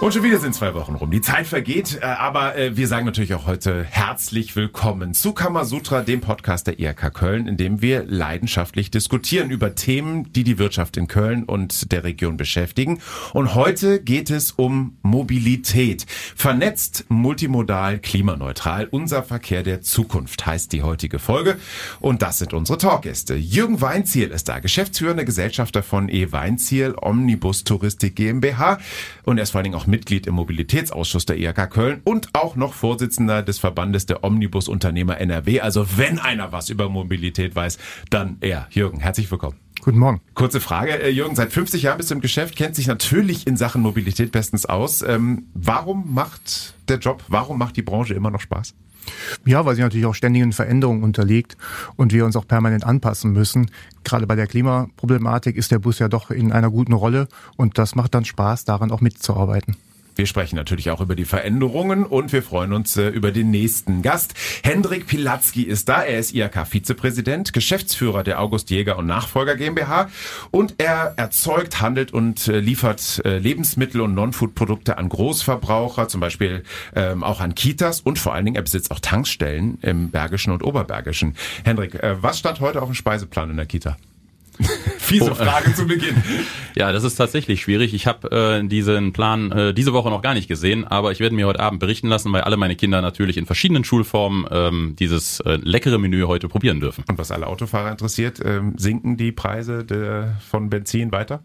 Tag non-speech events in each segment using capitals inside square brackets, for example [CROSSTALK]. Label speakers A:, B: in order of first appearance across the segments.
A: Und schon wieder sind zwei Wochen rum. Die Zeit vergeht, äh, aber äh, wir sagen natürlich auch heute herzlich willkommen zu Kamasutra, dem Podcast der IHK Köln, in dem wir leidenschaftlich diskutieren über Themen, die die Wirtschaft in Köln und der Region beschäftigen. Und heute geht es um Mobilität. Vernetzt, multimodal, klimaneutral. Unser Verkehr der Zukunft heißt die heutige Folge. Und das sind unsere Talkgäste. Jürgen Weinziel ist da, geschäftsführender Gesellschafter von E. Weinziel, Omnibus Touristik GmbH. Und er ist vor allen Dingen auch Mitglied im Mobilitätsausschuss der IHK Köln und auch noch Vorsitzender des Verbandes der Omnibusunternehmer NRW. Also wenn einer was über Mobilität weiß, dann er. Jürgen, herzlich willkommen.
B: Guten Morgen.
A: Kurze Frage. Äh, Jürgen, seit 50 Jahren bist du im Geschäft, kennt sich natürlich in Sachen Mobilität bestens aus. Ähm, warum macht der Job, warum macht die Branche immer noch Spaß?
B: Ja, weil sie natürlich auch ständigen Veränderungen unterliegt und wir uns auch permanent anpassen müssen. Gerade bei der Klimaproblematik ist der Bus ja doch in einer guten Rolle und das macht dann Spaß, daran auch mitzuarbeiten.
A: Wir sprechen natürlich auch über die Veränderungen und wir freuen uns äh, über den nächsten Gast. Hendrik Pilatzki ist da. Er ist IHK-Vizepräsident, Geschäftsführer der August Jäger und Nachfolger GmbH und er erzeugt, handelt und äh, liefert äh, Lebensmittel und Non-Food-Produkte an Großverbraucher, zum Beispiel ähm, auch an Kitas und vor allen Dingen er besitzt auch Tankstellen im Bergischen und Oberbergischen. Hendrik, äh, was stand heute auf dem Speiseplan in der Kita? Fiese oh, Frage zu Beginn. [LAUGHS]
C: Ja, das ist tatsächlich schwierig. Ich habe äh, diesen Plan äh, diese Woche noch gar nicht gesehen, aber ich werde mir heute Abend berichten lassen, weil alle meine Kinder natürlich in verschiedenen Schulformen ähm, dieses äh, leckere Menü heute probieren dürfen.
A: Und was alle Autofahrer interessiert, ähm, sinken die Preise der, von Benzin weiter?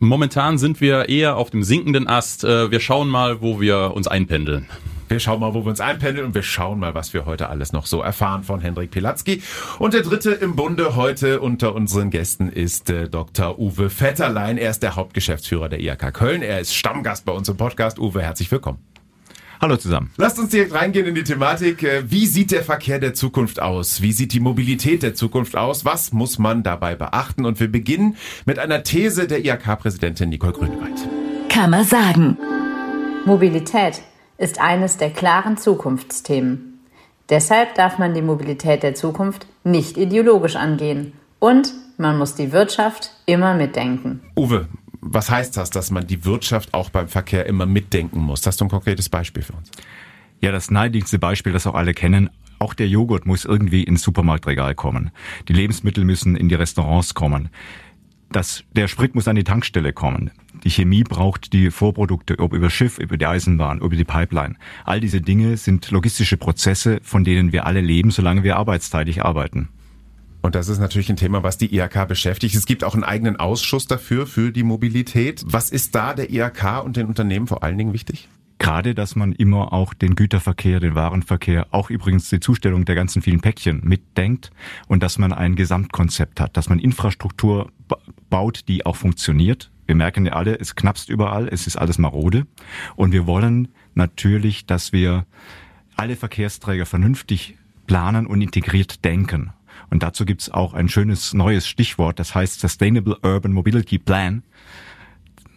C: Momentan sind wir eher auf dem sinkenden Ast. Äh, wir schauen mal, wo wir uns einpendeln.
A: Wir schauen mal, wo wir uns einpendeln und wir schauen mal, was wir heute alles noch so erfahren von Hendrik Pilatzki. Und der dritte im Bunde heute unter unseren Gästen ist äh, Dr. Uwe Vetterlein. Er ist der Hauptgeschäftsführer der IHK Köln. Er ist Stammgast bei uns im Podcast. Uwe, herzlich willkommen.
C: Hallo zusammen.
A: Lasst uns direkt reingehen in die Thematik. Äh, wie sieht der Verkehr der Zukunft aus? Wie sieht die Mobilität der Zukunft aus? Was muss man dabei beachten? Und wir beginnen mit einer These der IHK-Präsidentin Nicole Grünewald.
D: Kann man sagen.
E: Mobilität ist eines der klaren Zukunftsthemen. Deshalb darf man die Mobilität der Zukunft nicht ideologisch angehen und man muss die Wirtschaft immer mitdenken.
A: Uwe, was heißt das, dass man die Wirtschaft auch beim Verkehr immer mitdenken muss? Hast du ein konkretes Beispiel für uns?
F: Ja, das naheliegendste Beispiel, das auch alle kennen, auch der Joghurt muss irgendwie ins Supermarktregal kommen. Die Lebensmittel müssen in die Restaurants kommen. Das, der Sprit muss an die Tankstelle kommen. Die Chemie braucht die Vorprodukte, ob über Schiff, über die Eisenbahn, über die Pipeline. All diese Dinge sind logistische Prozesse, von denen wir alle leben, solange wir arbeitsteilig arbeiten.
A: Und das ist natürlich ein Thema, was die IHK beschäftigt. Es gibt auch einen eigenen Ausschuss dafür, für die Mobilität. Was ist da der IHK und den Unternehmen vor allen Dingen wichtig?
F: Gerade, dass man immer auch den Güterverkehr, den Warenverkehr, auch übrigens die Zustellung der ganzen vielen Päckchen mitdenkt und dass man ein Gesamtkonzept hat, dass man Infrastruktur baut, die auch funktioniert, wir merken ja alle, es knappst überall, es ist alles marode. Und wir wollen natürlich, dass wir alle Verkehrsträger vernünftig planen und integriert denken. Und dazu gibt's auch ein schönes neues Stichwort, das heißt Sustainable Urban Mobility Plan.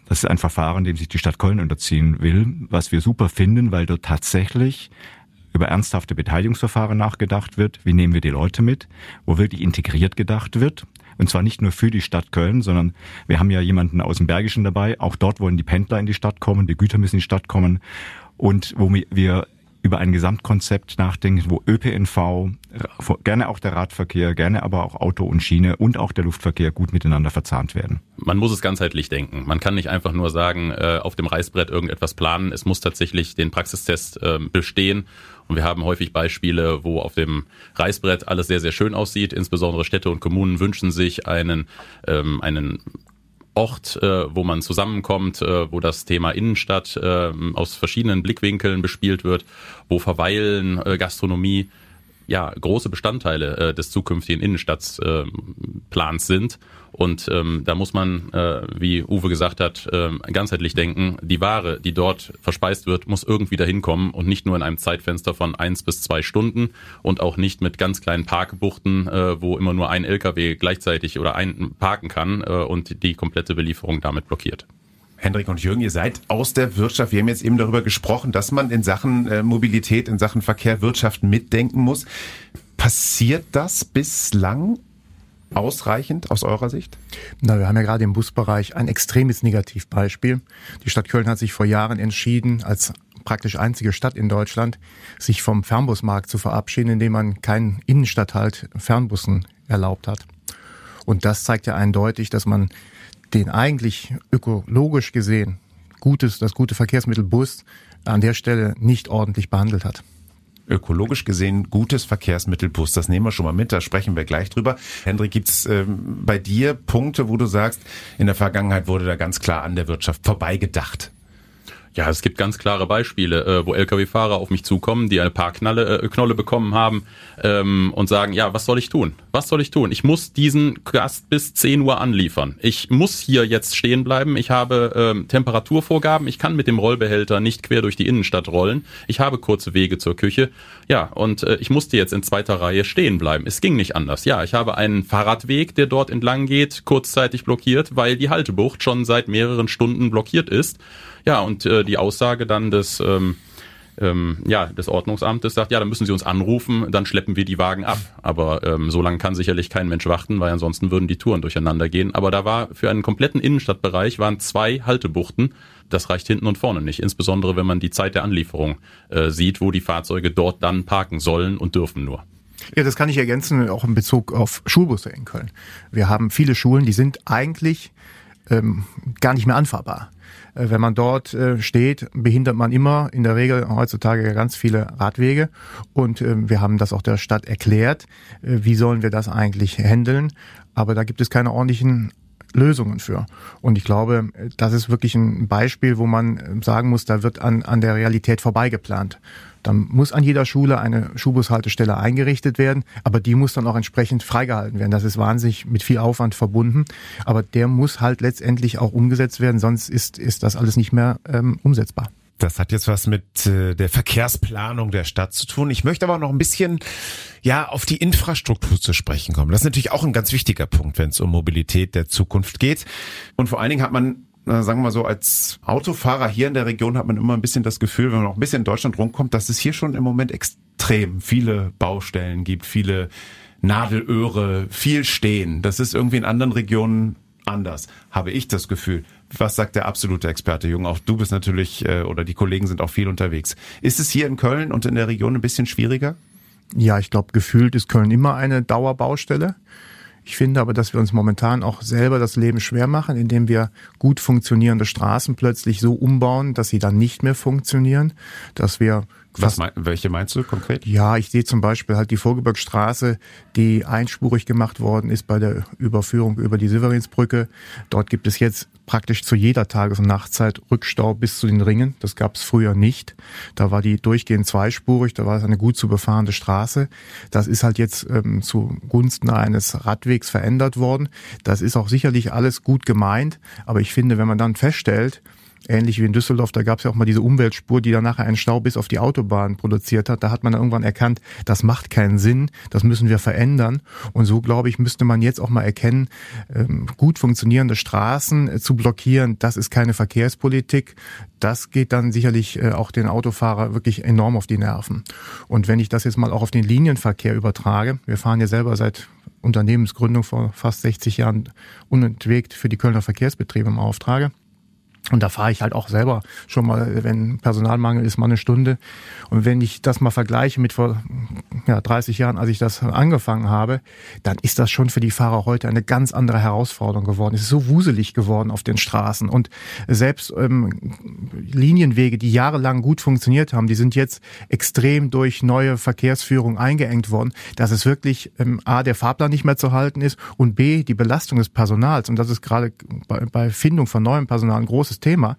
F: Das ist ein Verfahren, dem sich die Stadt Köln unterziehen will, was wir super finden, weil dort tatsächlich über ernsthafte Beteiligungsverfahren nachgedacht wird. Wie nehmen wir die Leute mit? Wo wirklich integriert gedacht wird. Und zwar nicht nur für die Stadt Köln, sondern wir haben ja jemanden aus dem Bergischen dabei. Auch dort wollen die Pendler in die Stadt kommen, die Güter müssen in die Stadt kommen. Und wo wir über ein Gesamtkonzept nachdenken, wo ÖPNV, gerne auch der Radverkehr, gerne aber auch Auto und Schiene und auch der Luftverkehr gut miteinander verzahnt werden.
C: Man muss es ganzheitlich denken. Man kann nicht einfach nur sagen, äh, auf dem Reißbrett irgendetwas planen. Es muss tatsächlich den Praxistest äh, bestehen und wir haben häufig Beispiele, wo auf dem Reißbrett alles sehr, sehr schön aussieht. Insbesondere Städte und Kommunen wünschen sich einen, ähm, einen Ort, äh, wo man zusammenkommt, äh, wo das Thema Innenstadt äh, aus verschiedenen Blickwinkeln bespielt wird, wo Verweilen, äh, Gastronomie ja große Bestandteile äh, des zukünftigen Innenstadtplans sind. Und ähm, da muss man, äh, wie Uwe gesagt hat, äh, ganzheitlich denken. Die Ware, die dort verspeist wird, muss irgendwie dahin kommen und nicht nur in einem Zeitfenster von eins bis zwei Stunden und auch nicht mit ganz kleinen Parkbuchten, äh, wo immer nur ein LKW gleichzeitig oder ein parken kann äh, und die komplette Belieferung damit blockiert.
A: Hendrik und Jürgen, ihr seid aus der Wirtschaft. Wir haben jetzt eben darüber gesprochen, dass man in Sachen äh, Mobilität, in Sachen Verkehr, Wirtschaft mitdenken muss. Passiert das bislang ausreichend aus eurer Sicht?
B: Na, wir haben ja gerade im Busbereich ein extremes Negativbeispiel. Die Stadt Köln hat sich vor Jahren entschieden, als praktisch einzige Stadt in Deutschland, sich vom Fernbusmarkt zu verabschieden, indem man keinen Innenstadthalt Fernbussen erlaubt hat. Und das zeigt ja eindeutig, dass man den eigentlich ökologisch gesehen gutes, das gute Verkehrsmittel Bus an der Stelle nicht ordentlich behandelt hat
A: ökologisch gesehen gutes Verkehrsmittel Bus. Das nehmen wir schon mal mit, da sprechen wir gleich drüber. Hendrik, gibt's ähm, bei dir Punkte, wo du sagst, in der Vergangenheit wurde da ganz klar an der Wirtschaft vorbeigedacht?
C: Ja, es gibt ganz klare Beispiele, äh, wo Lkw-Fahrer auf mich zukommen, die eine Parkknolle äh, Knolle bekommen haben ähm, und sagen, ja, was soll ich tun? Was soll ich tun? Ich muss diesen Gast bis 10 Uhr anliefern. Ich muss hier jetzt stehen bleiben. Ich habe ähm, Temperaturvorgaben. Ich kann mit dem Rollbehälter nicht quer durch die Innenstadt rollen. Ich habe kurze Wege zur Küche. Ja, und äh, ich musste jetzt in zweiter Reihe stehen bleiben. Es ging nicht anders. Ja, ich habe einen Fahrradweg, der dort entlang geht, kurzzeitig blockiert, weil die Haltebucht schon seit mehreren Stunden blockiert ist. Ja, und äh, die Aussage dann des ähm, ähm, ja, des Ordnungsamtes sagt, ja, dann müssen Sie uns anrufen, dann schleppen wir die Wagen ab. Aber ähm, so lange kann sicherlich kein Mensch warten, weil ansonsten würden die Touren durcheinander gehen. Aber da war für einen kompletten Innenstadtbereich waren zwei Haltebuchten. Das reicht hinten und vorne nicht, insbesondere wenn man die Zeit der Anlieferung äh, sieht, wo die Fahrzeuge dort dann parken sollen und dürfen nur.
B: Ja, das kann ich ergänzen, auch in Bezug auf Schulbusse in Köln. Wir haben viele Schulen, die sind eigentlich ähm, gar nicht mehr anfahrbar. Äh, wenn man dort äh, steht, behindert man immer in der Regel heutzutage ganz viele Radwege. Und äh, wir haben das auch der Stadt erklärt. Wie sollen wir das eigentlich handeln? Aber da gibt es keine ordentlichen Lösungen für. Und ich glaube, das ist wirklich ein Beispiel, wo man sagen muss, da wird an, an der Realität vorbeigeplant. Dann muss an jeder Schule eine Schulbushaltestelle eingerichtet werden, aber die muss dann auch entsprechend freigehalten werden. Das ist wahnsinnig mit viel Aufwand verbunden, aber der muss halt letztendlich auch umgesetzt werden, sonst ist, ist das alles nicht mehr ähm, umsetzbar.
A: Das hat jetzt was mit äh, der Verkehrsplanung der Stadt zu tun. Ich möchte aber noch ein bisschen ja auf die Infrastruktur zu sprechen kommen. Das ist natürlich auch ein ganz wichtiger Punkt, wenn es um Mobilität der Zukunft geht. Und vor allen Dingen hat man sagen wir mal so, als Autofahrer hier in der Region hat man immer ein bisschen das Gefühl, wenn man noch ein bisschen in Deutschland rumkommt, dass es hier schon im Moment extrem viele Baustellen gibt, viele Nadelöhre, viel Stehen. Das ist irgendwie in anderen Regionen anders, habe ich das Gefühl. Was sagt der absolute Experte, Jung? Auch du bist natürlich, äh, oder die Kollegen sind auch viel unterwegs. Ist es hier in Köln und in der Region ein bisschen schwieriger?
B: Ja, ich glaube, gefühlt ist Köln immer eine Dauerbaustelle. Ich finde aber, dass wir uns momentan auch selber das Leben schwer machen, indem wir gut funktionierende Straßen plötzlich so umbauen, dass sie dann nicht mehr funktionieren, dass wir
A: was mein, welche meinst du konkret?
B: Ja, ich sehe zum Beispiel halt die Vorgebirgsstraße, die einspurig gemacht worden ist bei der Überführung über die Silverinsbrücke. Dort gibt es jetzt praktisch zu jeder Tages- und Nachtzeit Rückstau bis zu den Ringen. Das gab es früher nicht. Da war die durchgehend zweispurig, da war es eine gut zu befahrende Straße. Das ist halt jetzt ähm, zugunsten eines Radwegs verändert worden. Das ist auch sicherlich alles gut gemeint, aber ich finde, wenn man dann feststellt, ähnlich wie in Düsseldorf, da gab es ja auch mal diese Umweltspur, die dann nachher einen Stau bis auf die Autobahn produziert hat. Da hat man dann irgendwann erkannt, das macht keinen Sinn, das müssen wir verändern. Und so, glaube ich, müsste man jetzt auch mal erkennen, ähm, gut funktionierende Straßen äh, zu blockieren, das ist keine Verkehrspolitik. Das geht dann sicherlich äh, auch den Autofahrer wirklich enorm auf die Nerven. Und wenn ich das jetzt mal auch auf den Linienverkehr übertrage, wir fahren ja selber seit Unternehmensgründung vor fast 60 Jahren unentwegt für die Kölner Verkehrsbetriebe im Auftrage. Und da fahre ich halt auch selber schon mal, wenn Personalmangel ist, mal eine Stunde. Und wenn ich das mal vergleiche mit vor ja, 30 Jahren, als ich das angefangen habe, dann ist das schon für die Fahrer heute eine ganz andere Herausforderung geworden. Es ist so wuselig geworden auf den Straßen. Und selbst ähm, Linienwege, die jahrelang gut funktioniert haben, die sind jetzt extrem durch neue Verkehrsführung eingeengt worden, dass es wirklich ähm, A, der Fahrplan nicht mehr zu halten ist und B, die Belastung des Personals. Und das ist gerade bei, bei Findung von neuem Personal ein großes großes Thema,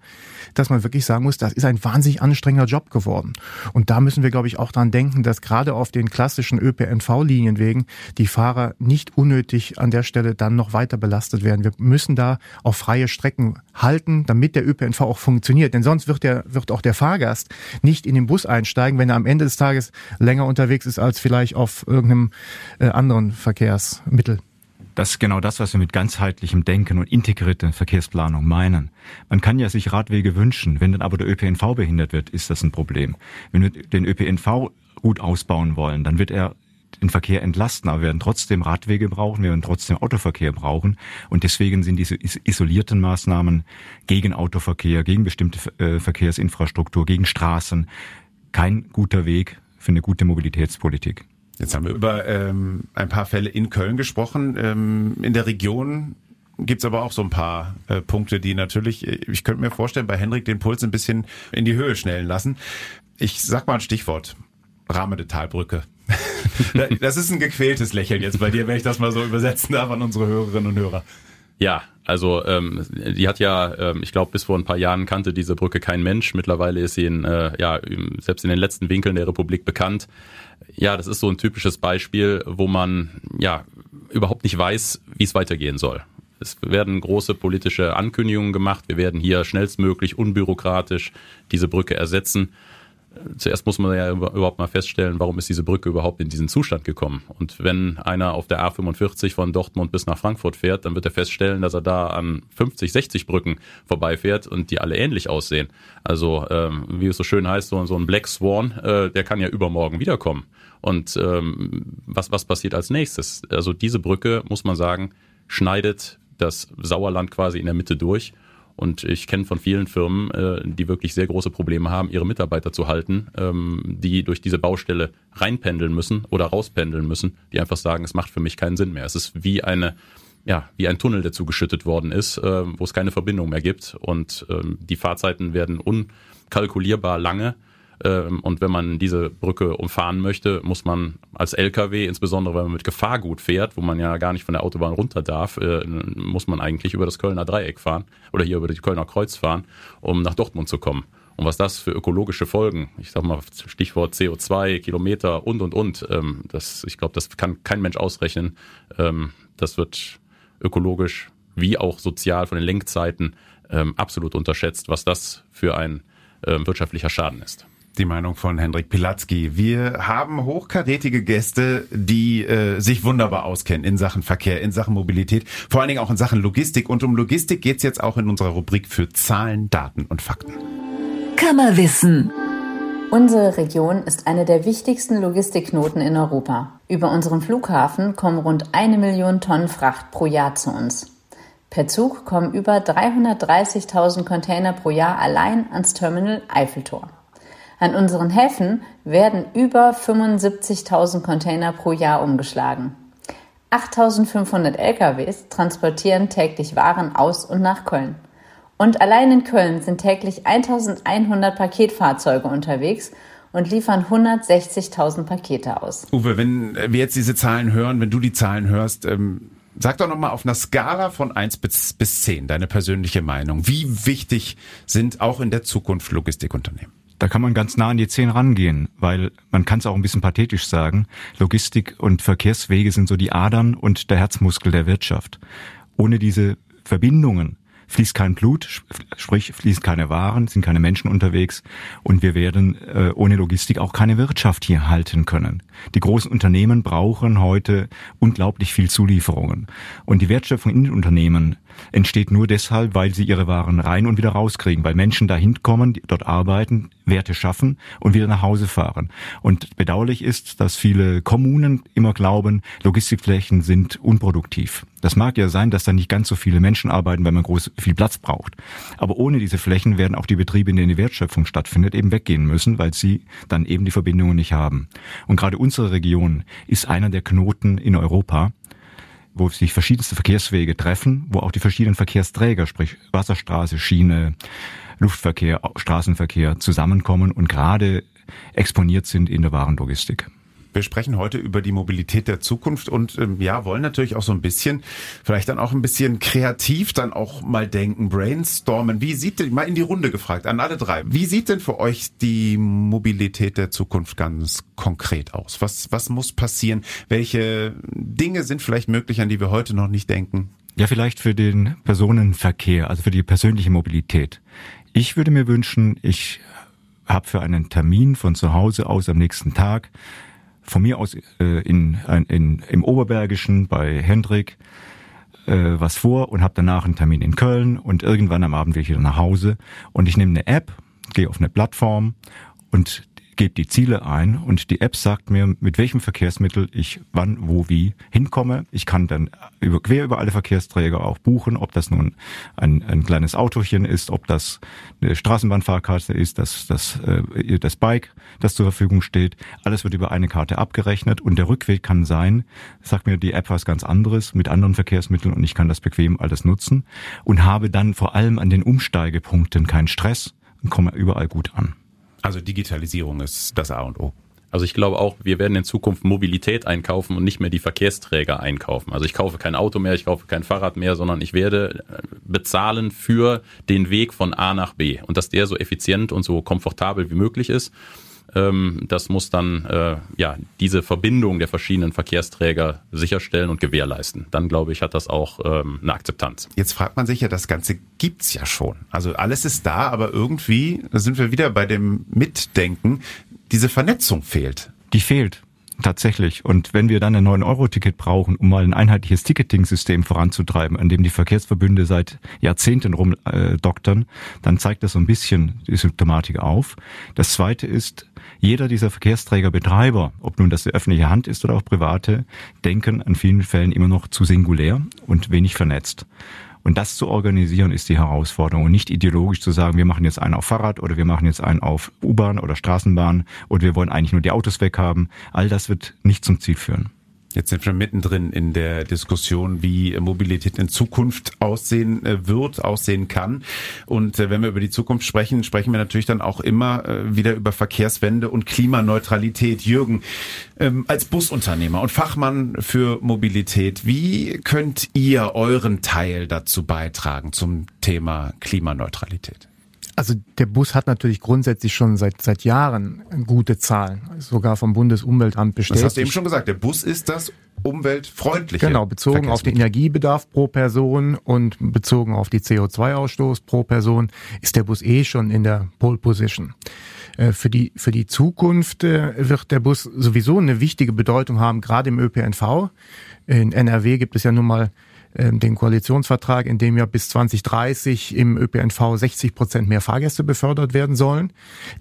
B: dass man wirklich sagen muss, das ist ein wahnsinnig anstrengender Job geworden. Und da müssen wir, glaube ich, auch dran denken, dass gerade auf den klassischen ÖPNV-Linienwegen die Fahrer nicht unnötig an der Stelle dann noch weiter belastet werden. Wir müssen da auf freie Strecken halten, damit der ÖPNV auch funktioniert. Denn sonst wird, der, wird auch der Fahrgast nicht in den Bus einsteigen, wenn er am Ende des Tages länger unterwegs ist als vielleicht auf irgendeinem äh, anderen Verkehrsmittel.
F: Das ist genau das, was wir mit ganzheitlichem Denken und integrierter Verkehrsplanung meinen. Man kann ja sich Radwege wünschen, wenn dann aber der ÖPNV behindert wird, ist das ein Problem. Wenn wir den ÖPNV gut ausbauen wollen, dann wird er den Verkehr entlasten, aber wir werden trotzdem Radwege brauchen, wir werden trotzdem Autoverkehr brauchen. Und deswegen sind diese isolierten Maßnahmen gegen Autoverkehr, gegen bestimmte äh, Verkehrsinfrastruktur, gegen Straßen kein guter Weg für eine gute Mobilitätspolitik.
A: Jetzt haben wir über ähm, ein paar Fälle in Köln gesprochen. Ähm, in der Region gibt's aber auch so ein paar äh, Punkte, die natürlich, ich könnte mir vorstellen, bei Henrik den Puls ein bisschen in die Höhe schnellen lassen. Ich sag mal ein Stichwort. Rahmende Talbrücke. [LAUGHS] das ist ein gequältes Lächeln jetzt bei dir, wenn ich das mal so übersetzen darf an unsere Hörerinnen und Hörer.
C: Ja, also ähm, die hat ja, ähm, ich glaube, bis vor ein paar Jahren kannte diese Brücke kein Mensch. Mittlerweile ist sie in, äh, ja, selbst in den letzten Winkeln der Republik bekannt. Ja, das ist so ein typisches Beispiel, wo man ja überhaupt nicht weiß, wie es weitergehen soll. Es werden große politische Ankündigungen gemacht. Wir werden hier schnellstmöglich unbürokratisch diese Brücke ersetzen zuerst muss man ja überhaupt mal feststellen, warum ist diese Brücke überhaupt in diesen Zustand gekommen. Und wenn einer auf der A45 von Dortmund bis nach Frankfurt fährt, dann wird er feststellen, dass er da an 50, 60 Brücken vorbeifährt und die alle ähnlich aussehen. Also ähm, wie es so schön heißt, so, so ein Black Swan, äh, der kann ja übermorgen wiederkommen. Und ähm, was, was passiert als nächstes? Also diese Brücke, muss man sagen, schneidet das Sauerland quasi in der Mitte durch und ich kenne von vielen Firmen, äh, die wirklich sehr große Probleme haben, ihre Mitarbeiter zu halten, ähm, die durch diese Baustelle reinpendeln müssen oder rauspendeln müssen, die einfach sagen, es macht für mich keinen Sinn mehr. Es ist wie eine ja, wie ein Tunnel, der zugeschüttet worden ist, äh, wo es keine Verbindung mehr gibt. Und ähm, die Fahrzeiten werden unkalkulierbar lange ähm, und wenn man diese Brücke umfahren möchte, muss man als LKW, insbesondere wenn man mit Gefahrgut fährt, wo man ja gar nicht von der Autobahn runter darf, äh, muss man eigentlich über das Kölner Dreieck fahren oder hier über die Kölner Kreuz fahren, um nach Dortmund zu kommen. Und was das für ökologische Folgen, ich sag mal Stichwort CO2, Kilometer und und und, ähm, das, ich glaube, das kann kein Mensch ausrechnen. Ähm, das wird ökologisch wie auch sozial von den Lenkzeiten absolut unterschätzt, was das für ein wirtschaftlicher Schaden ist
A: die Meinung von Hendrik Pilatzki. Wir haben hochkarätige Gäste, die äh, sich wunderbar auskennen in Sachen Verkehr, in Sachen Mobilität, vor allen Dingen auch in Sachen Logistik. Und um Logistik geht's jetzt auch in unserer Rubrik für Zahlen, Daten und Fakten.
D: Kammerwissen.
E: Unsere Region ist eine der wichtigsten Logistikknoten in Europa. Über unseren Flughafen kommen rund eine Million Tonnen Fracht pro Jahr zu uns. Per Zug kommen über 330.000 Container pro Jahr allein ans Terminal Eiffeltor. An unseren Häfen werden über 75.000 Container pro Jahr umgeschlagen. 8.500 LKWs transportieren täglich Waren aus und nach Köln. Und allein in Köln sind täglich 1.100 Paketfahrzeuge unterwegs und liefern 160.000 Pakete aus.
A: Uwe, wenn wir jetzt diese Zahlen hören, wenn du die Zahlen hörst, ähm, sag doch nochmal auf einer Skala von 1 bis, bis 10 deine persönliche Meinung. Wie wichtig sind auch in der Zukunft Logistikunternehmen?
F: Da kann man ganz nah an die zehn rangehen, weil man kann es auch ein bisschen pathetisch sagen. Logistik und Verkehrswege sind so die Adern und der Herzmuskel der Wirtschaft. Ohne diese Verbindungen fließt kein Blut, sprich fließen keine Waren, sind keine Menschen unterwegs und wir werden äh, ohne Logistik auch keine Wirtschaft hier halten können. Die großen Unternehmen brauchen heute unglaublich viel Zulieferungen und die Wertschöpfung in den Unternehmen entsteht nur deshalb, weil sie ihre Waren rein und wieder rauskriegen, weil Menschen dahin kommen, dort arbeiten, Werte schaffen und wieder nach Hause fahren. Und bedauerlich ist, dass viele Kommunen immer glauben, Logistikflächen sind unproduktiv. Das mag ja sein, dass da nicht ganz so viele Menschen arbeiten, weil man groß viel Platz braucht. Aber ohne diese Flächen werden auch die Betriebe, in denen die Wertschöpfung stattfindet, eben weggehen müssen, weil sie dann eben die Verbindungen nicht haben. Und gerade unsere Region ist einer der Knoten in Europa, wo sich verschiedenste Verkehrswege treffen, wo auch die verschiedenen Verkehrsträger, sprich Wasserstraße, Schiene, Luftverkehr, Straßenverkehr zusammenkommen und gerade exponiert sind in der Warenlogistik.
A: Wir sprechen heute über die Mobilität der Zukunft und ähm, ja, wollen natürlich auch so ein bisschen, vielleicht dann auch ein bisschen kreativ dann auch mal denken, brainstormen. Wie sieht denn, mal in die Runde gefragt, an alle drei, wie sieht denn für euch die Mobilität der Zukunft ganz konkret aus? Was, was muss passieren? Welche Dinge sind vielleicht möglich, an die wir heute noch nicht denken?
F: Ja, vielleicht für den Personenverkehr, also für die persönliche Mobilität. Ich würde mir wünschen, ich habe für einen Termin von zu Hause aus am nächsten Tag von mir aus äh, in, in, im Oberbergischen bei Hendrik äh, was vor und habe danach einen Termin in Köln und irgendwann am Abend will ich wieder nach Hause. Und ich nehme eine App, gehe auf eine Plattform und gebe die Ziele ein und die App sagt mir, mit welchem Verkehrsmittel ich wann, wo, wie hinkomme. Ich kann dann über, quer über alle Verkehrsträger auch buchen, ob das nun ein, ein kleines Autochen ist, ob das eine Straßenbahnfahrkarte ist, das, das, äh, das Bike, das zur Verfügung steht. Alles wird über eine Karte abgerechnet und der Rückweg kann sein, sagt mir die App was ganz anderes mit anderen Verkehrsmitteln und ich kann das bequem alles nutzen und habe dann vor allem an den Umsteigepunkten keinen Stress und komme überall gut an.
A: Also Digitalisierung ist das A und O.
C: Also ich glaube auch, wir werden in Zukunft Mobilität einkaufen und nicht mehr die Verkehrsträger einkaufen. Also ich kaufe kein Auto mehr, ich kaufe kein Fahrrad mehr, sondern ich werde äh, bezahlen für den Weg von A nach B und dass der so effizient und so komfortabel wie möglich ist. Ähm, das muss dann äh, ja diese Verbindung der verschiedenen Verkehrsträger sicherstellen und gewährleisten. Dann glaube ich, hat das auch ähm, eine Akzeptanz.
A: Jetzt fragt man sich ja, das Ganze gibt's ja schon. Also alles ist da, aber irgendwie sind wir wieder bei dem Mitdenken. Diese Vernetzung fehlt.
F: Die fehlt. Tatsächlich. Und wenn wir dann ein 9-Euro-Ticket brauchen, um mal ein einheitliches Ticketing-System voranzutreiben, an dem die Verkehrsverbünde seit Jahrzehnten rumdoktern, dann zeigt das so ein bisschen die Symptomatik auf. Das zweite ist, jeder dieser Verkehrsträgerbetreiber, ob nun das die öffentliche Hand ist oder auch private, denken an vielen Fällen immer noch zu singulär und wenig vernetzt. Und das zu organisieren ist die Herausforderung und nicht ideologisch zu sagen, wir machen jetzt einen auf Fahrrad oder wir machen jetzt einen auf U-Bahn oder Straßenbahn oder wir wollen eigentlich nur die Autos weghaben. All das wird nicht zum Ziel führen.
A: Jetzt sind wir mittendrin in der Diskussion, wie Mobilität in Zukunft aussehen äh, wird, aussehen kann. Und äh, wenn wir über die Zukunft sprechen, sprechen wir natürlich dann auch immer äh, wieder über Verkehrswende und Klimaneutralität. Jürgen, ähm, als Busunternehmer und Fachmann für Mobilität, wie könnt ihr euren Teil dazu beitragen zum Thema Klimaneutralität?
B: Also der Bus hat natürlich grundsätzlich schon seit seit Jahren gute Zahlen, sogar vom Bundesumweltamt bestätigt.
A: Das hast du eben schon gesagt. Der Bus ist das umweltfreundliche.
B: Genau, bezogen auf den Energiebedarf pro Person und bezogen auf die CO2-Ausstoß pro Person ist der Bus eh schon in der Pole Position. Äh, für die, für die Zukunft äh, wird der Bus sowieso eine wichtige Bedeutung haben, gerade im ÖPNV. In NRW gibt es ja nun mal den Koalitionsvertrag, in dem ja bis 2030 im ÖPNV 60 Prozent mehr Fahrgäste befördert werden sollen.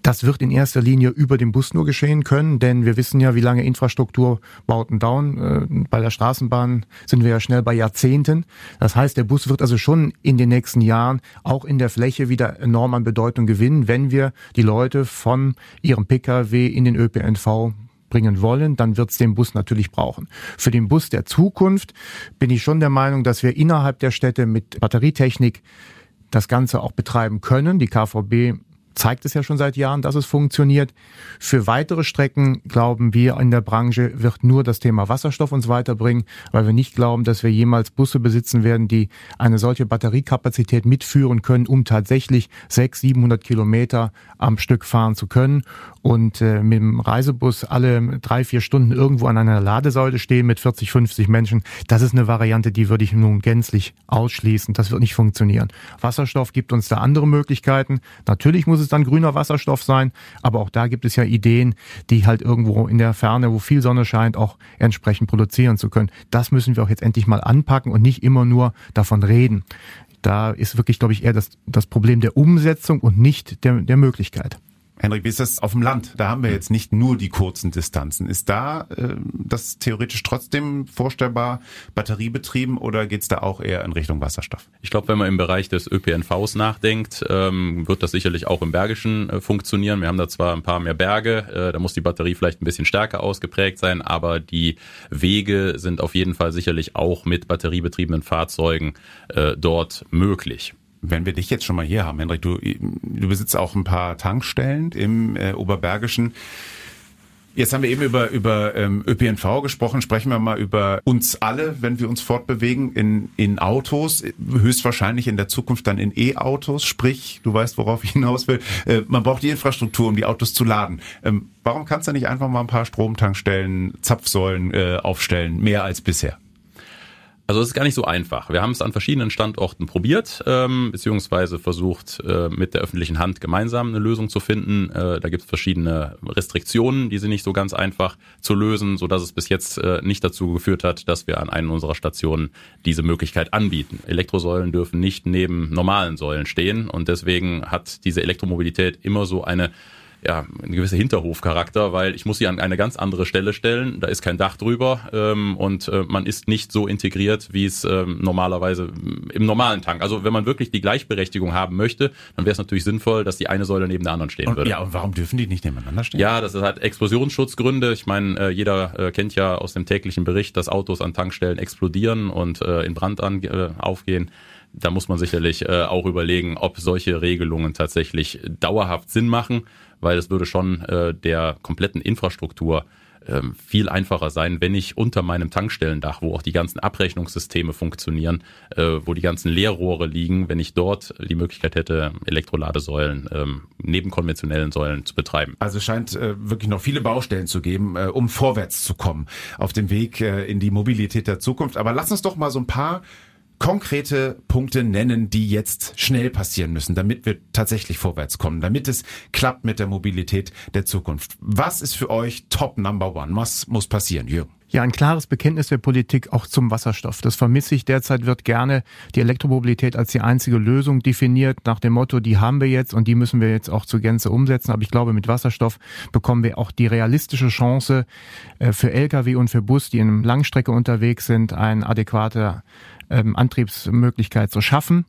B: Das wird in erster Linie über den Bus nur geschehen können, denn wir wissen ja, wie lange Infrastrukturbauten dauern. Äh, bei der Straßenbahn sind wir ja schnell bei Jahrzehnten. Das heißt, der Bus wird also schon in den nächsten Jahren auch in der Fläche wieder enorm an Bedeutung gewinnen, wenn wir die Leute von ihrem Pkw in den ÖPNV bringen wollen, dann wird es den Bus natürlich brauchen. Für den Bus der Zukunft bin ich schon der Meinung, dass wir innerhalb der Städte mit Batterietechnik das Ganze auch betreiben können. Die KVB zeigt es ja schon seit Jahren, dass es funktioniert. Für weitere Strecken glauben wir in der Branche wird nur das Thema Wasserstoff uns weiterbringen, weil wir nicht glauben, dass wir jemals Busse besitzen werden, die eine solche Batteriekapazität mitführen können, um tatsächlich 600, 700 Kilometer am Stück fahren zu können und äh, mit dem Reisebus alle drei, vier Stunden irgendwo an einer Ladesäule stehen mit 40, 50 Menschen. Das ist eine Variante, die würde ich nun gänzlich ausschließen. Das wird nicht funktionieren. Wasserstoff gibt uns da andere Möglichkeiten. Natürlich muss es es dann grüner Wasserstoff sein. Aber auch da gibt es ja Ideen, die halt irgendwo in der Ferne, wo viel Sonne scheint, auch entsprechend produzieren zu können. Das müssen wir auch jetzt endlich mal anpacken und nicht immer nur davon reden. Da ist wirklich, glaube ich, eher das, das Problem der Umsetzung und nicht der, der Möglichkeit.
A: Henrik, wie ist das auf dem Land? Da haben wir jetzt nicht nur die kurzen Distanzen. Ist da äh, das theoretisch trotzdem vorstellbar batteriebetrieben oder geht's da auch eher in Richtung Wasserstoff?
C: Ich glaube, wenn man im Bereich des ÖPNVs nachdenkt, ähm, wird das sicherlich auch im Bergischen äh, funktionieren. Wir haben da zwar ein paar mehr Berge, äh, da muss die Batterie vielleicht ein bisschen stärker ausgeprägt sein, aber die Wege sind auf jeden Fall sicherlich auch mit batteriebetriebenen Fahrzeugen äh, dort möglich
A: wenn wir dich jetzt schon mal hier haben, Hendrik, du, du besitzt auch ein paar Tankstellen im äh, Oberbergischen. Jetzt haben wir eben über, über ähm, ÖPNV gesprochen. Sprechen wir mal über uns alle, wenn wir uns fortbewegen in, in Autos, höchstwahrscheinlich in der Zukunft dann in E-Autos. Sprich, du weißt, worauf ich hinaus will. Äh, man braucht die Infrastruktur, um die Autos zu laden. Ähm, warum kannst du nicht einfach mal ein paar Stromtankstellen, Zapfsäulen äh, aufstellen, mehr als bisher?
C: Also es ist gar nicht so einfach. Wir haben es an verschiedenen Standorten probiert, ähm, beziehungsweise versucht, äh, mit der öffentlichen Hand gemeinsam eine Lösung zu finden. Äh, da gibt es verschiedene Restriktionen, die sind nicht so ganz einfach zu lösen, so dass es bis jetzt äh, nicht dazu geführt hat, dass wir an einer unserer Stationen diese Möglichkeit anbieten. Elektrosäulen dürfen nicht neben normalen Säulen stehen und deswegen hat diese Elektromobilität immer so eine ja, ein gewisser Hinterhofcharakter, weil ich muss sie an eine ganz andere Stelle stellen. Da ist kein Dach drüber ähm, und äh, man ist nicht so integriert, wie es ähm, normalerweise im normalen Tank. Also wenn man wirklich die Gleichberechtigung haben möchte, dann wäre es natürlich sinnvoll, dass die eine Säule neben der anderen stehen
A: und,
C: würde.
A: Ja, und warum dürfen die nicht nebeneinander stehen?
C: Ja, das hat Explosionsschutzgründe. Ich meine, äh, jeder äh, kennt ja aus dem täglichen Bericht, dass Autos an Tankstellen explodieren und äh, in Brand an, äh, aufgehen da muss man sicherlich äh, auch überlegen, ob solche Regelungen tatsächlich dauerhaft Sinn machen weil es würde schon äh, der kompletten Infrastruktur ähm, viel einfacher sein, wenn ich unter meinem Tankstellendach, wo auch die ganzen Abrechnungssysteme funktionieren, äh, wo die ganzen Leerrohre liegen, wenn ich dort die Möglichkeit hätte, Elektroladesäulen ähm, neben konventionellen Säulen zu betreiben.
A: Also scheint äh, wirklich noch viele Baustellen zu geben, äh, um vorwärts zu kommen auf dem Weg in die Mobilität der Zukunft. Aber lass uns doch mal so ein paar konkrete Punkte nennen, die jetzt schnell passieren müssen, damit wir tatsächlich vorwärts kommen, damit es klappt mit der Mobilität der Zukunft. Was ist für euch Top Number One? Was muss passieren, Jürgen?
B: Ja, ein klares Bekenntnis der Politik auch zum Wasserstoff. Das vermisse ich derzeit, wird gerne die Elektromobilität als die einzige Lösung definiert, nach dem Motto, die haben wir jetzt und die müssen wir jetzt auch zur Gänze umsetzen. Aber ich glaube, mit Wasserstoff bekommen wir auch die realistische Chance äh, für Lkw und für Bus, die in Langstrecke unterwegs sind, ein adäquater ähm, Antriebsmöglichkeit zu schaffen.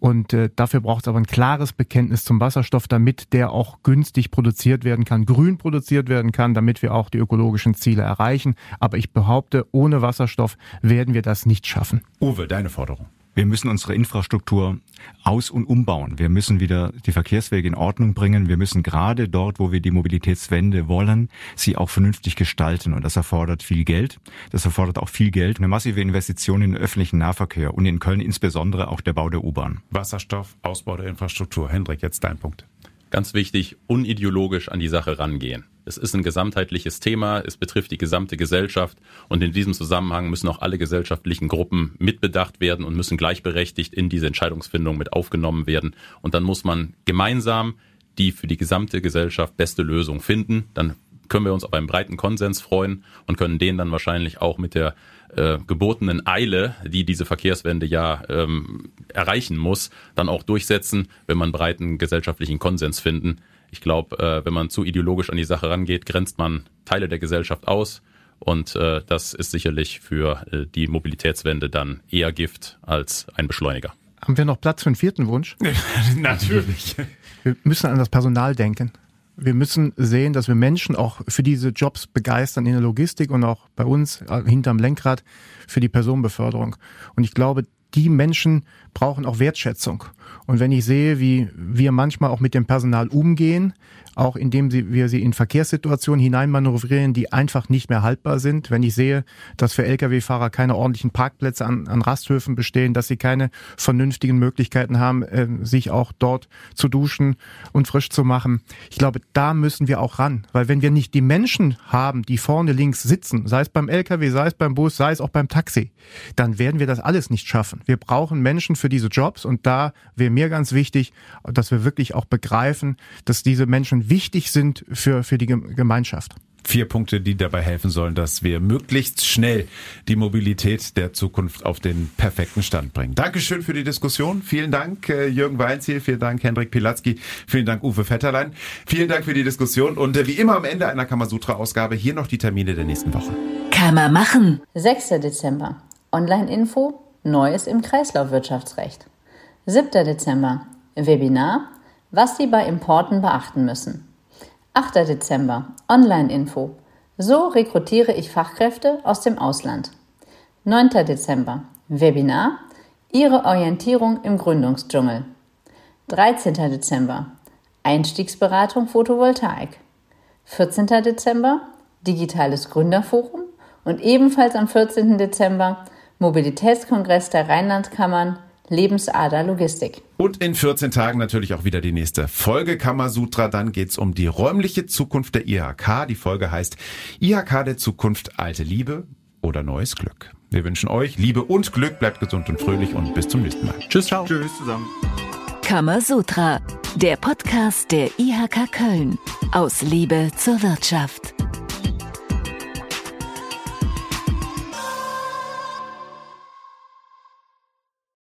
B: Und äh, dafür braucht es aber ein klares Bekenntnis zum Wasserstoff, damit der auch günstig produziert werden kann, grün produziert werden kann, damit wir auch die ökologischen Ziele erreichen. Aber ich behaupte, ohne Wasserstoff werden wir das nicht schaffen.
A: Uwe, deine Forderung.
F: Wir müssen unsere Infrastruktur aus- und umbauen. Wir müssen wieder die Verkehrswege in Ordnung bringen. Wir müssen gerade dort, wo wir die Mobilitätswende wollen, sie auch vernünftig gestalten. Und das erfordert viel Geld. Das erfordert auch viel Geld, eine massive Investition in den öffentlichen Nahverkehr und in Köln insbesondere auch der Bau der U-Bahn.
A: Wasserstoff, Ausbau der Infrastruktur. Hendrik, jetzt dein Punkt.
C: Ganz wichtig, unideologisch an die Sache rangehen. Es ist ein gesamtheitliches Thema, es betrifft die gesamte Gesellschaft und in diesem Zusammenhang müssen auch alle gesellschaftlichen Gruppen mitbedacht werden und müssen gleichberechtigt in diese Entscheidungsfindung mit aufgenommen werden. Und dann muss man gemeinsam die für die gesamte Gesellschaft beste Lösung finden. Dann können wir uns auf einen breiten Konsens freuen und können den dann wahrscheinlich auch mit der äh, gebotenen Eile, die diese Verkehrswende ja ähm, erreichen muss, dann auch durchsetzen, wenn man breiten gesellschaftlichen Konsens finden. Ich glaube, äh, wenn man zu ideologisch an die Sache rangeht, grenzt man Teile der Gesellschaft aus. Und äh, das ist sicherlich für äh, die Mobilitätswende dann eher Gift als ein Beschleuniger.
B: Haben wir noch Platz für einen vierten Wunsch? [LAUGHS]
A: Natürlich.
B: Wir müssen an das Personal denken. Wir müssen sehen, dass wir Menschen auch für diese Jobs begeistern in der Logistik und auch bei uns äh, hinterm Lenkrad für die Personenbeförderung. Und ich glaube, die Menschen brauchen auch Wertschätzung. Und wenn ich sehe, wie wir manchmal auch mit dem Personal umgehen, auch indem wir sie in Verkehrssituationen hineinmanövrieren, die einfach nicht mehr haltbar sind. Wenn ich sehe, dass für Lkw-Fahrer keine ordentlichen Parkplätze an, an Rasthöfen bestehen, dass sie keine vernünftigen Möglichkeiten haben, äh, sich auch dort zu duschen und frisch zu machen. Ich glaube, da müssen wir auch ran, weil wenn wir nicht die Menschen haben, die vorne links sitzen, sei es beim Lkw, sei es beim Bus, sei es auch beim Taxi, dann werden wir das alles nicht schaffen. Wir brauchen Menschen für diese Jobs und da wäre mir ganz wichtig, dass wir wirklich auch begreifen, dass diese Menschen wichtig sind für, für die Gemeinschaft
A: vier Punkte, die dabei helfen sollen, dass wir möglichst schnell die Mobilität der Zukunft auf den perfekten Stand bringen. Dankeschön für die Diskussion. Vielen Dank, äh, Jürgen Weinziel. Vielen Dank, Hendrik Pilatzki. Vielen Dank, Uwe Vetterlein. Vielen Dank für die Diskussion. Und äh, wie immer am Ende einer Kamasutra-Ausgabe hier noch die Termine der nächsten Woche.
D: Kann man machen.
E: 6. Dezember. Online-Info. Neues im Kreislaufwirtschaftsrecht. 7. Dezember. Webinar. Was Sie bei Importen beachten müssen. 8. Dezember. Online-Info. So rekrutiere ich Fachkräfte aus dem Ausland. 9. Dezember. Webinar. Ihre Orientierung im Gründungsdschungel. 13. Dezember. Einstiegsberatung Photovoltaik. 14. Dezember. Digitales Gründerforum. Und ebenfalls am 14. Dezember Mobilitätskongress der Rheinlandkammern Lebensader Logistik.
A: Und in 14 Tagen natürlich auch wieder die nächste Folge Kamasutra. Dann geht's um die räumliche Zukunft der IHK. Die Folge heißt IHK der Zukunft, alte Liebe oder neues Glück. Wir wünschen euch Liebe und Glück, bleibt gesund und fröhlich und bis zum nächsten Mal.
B: Tschüss, ciao. Tschüss zusammen.
D: Kamasutra, der Podcast der IHK Köln. Aus Liebe zur Wirtschaft.